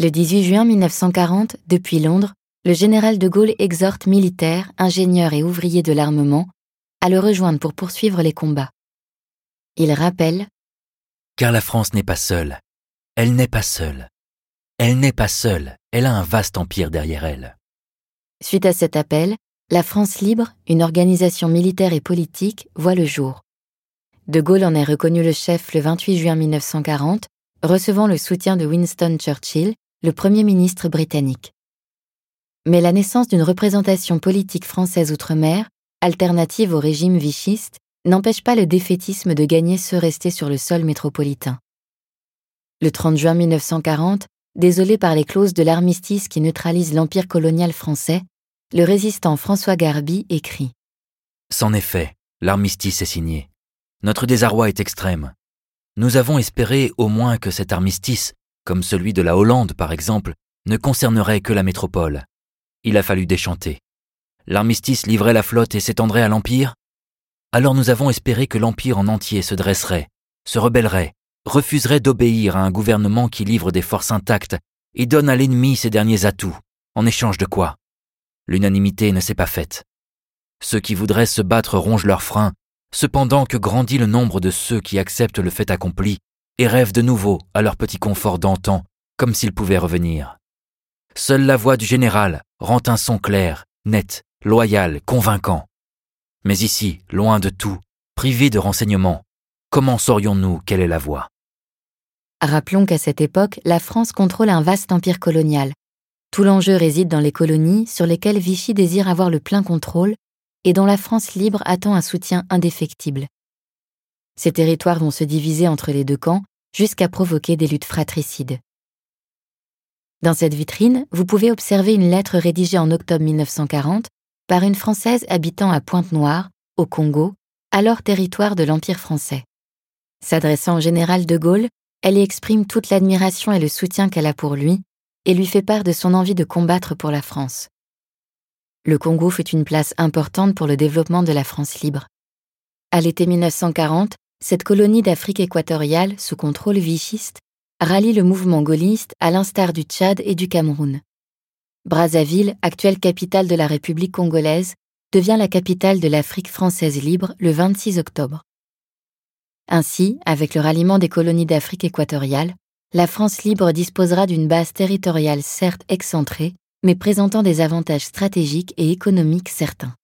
Le 18 juin 1940, depuis Londres, le général de Gaulle exhorte militaires, ingénieurs et ouvriers de l'armement à le rejoindre pour poursuivre les combats. Il rappelle Car la France n'est pas seule. Elle n'est pas seule. Elle n'est pas seule. Elle a un vaste empire derrière elle. Suite à cet appel, la France libre, une organisation militaire et politique, voit le jour. De Gaulle en est reconnu le chef le 28 juin 1940, recevant le soutien de Winston Churchill, le Premier ministre britannique. Mais la naissance d'une représentation politique française outre-mer, alternative au régime vichiste, n'empêche pas le défaitisme de gagner ceux restés sur le sol métropolitain. Le 30 juin 1940, désolé par les clauses de l'armistice qui neutralise l'empire colonial français, le résistant François Garby écrit C'en est fait, l'armistice est signé. Notre désarroi est extrême. Nous avons espéré au moins que cet armistice, comme celui de la Hollande par exemple, ne concernerait que la métropole. Il a fallu déchanter. L'armistice livrait la flotte et s'étendrait à l'Empire? Alors nous avons espéré que l'Empire en entier se dresserait, se rebellerait, refuserait d'obéir à un gouvernement qui livre des forces intactes et donne à l'ennemi ses derniers atouts, en échange de quoi? L'unanimité ne s'est pas faite. Ceux qui voudraient se battre rongent leurs freins, cependant que grandit le nombre de ceux qui acceptent le fait accompli et rêvent de nouveau à leur petit confort d'antan, comme s'ils pouvaient revenir. Seule la voix du général rend un son clair, net, loyal, convaincant. Mais ici, loin de tout, privés de renseignements, comment saurions-nous quelle est la voie Rappelons qu'à cette époque, la France contrôle un vaste empire colonial. Tout l'enjeu réside dans les colonies sur lesquelles Vichy désire avoir le plein contrôle et dont la France libre attend un soutien indéfectible. Ces territoires vont se diviser entre les deux camps jusqu'à provoquer des luttes fratricides. Dans cette vitrine, vous pouvez observer une lettre rédigée en octobre 1940 par une Française habitant à Pointe-Noire, au Congo, alors territoire de l'Empire français. S'adressant au général de Gaulle, elle y exprime toute l'admiration et le soutien qu'elle a pour lui, et lui fait part de son envie de combattre pour la France. Le Congo fut une place importante pour le développement de la France libre. À l'été 1940, cette colonie d'Afrique équatoriale, sous contrôle vichiste, rallie le mouvement gaulliste à l'instar du Tchad et du Cameroun. Brazzaville, actuelle capitale de la République congolaise, devient la capitale de l'Afrique française libre le 26 octobre. Ainsi, avec le ralliement des colonies d'Afrique équatoriale, la France libre disposera d'une base territoriale certes excentrée, mais présentant des avantages stratégiques et économiques certains.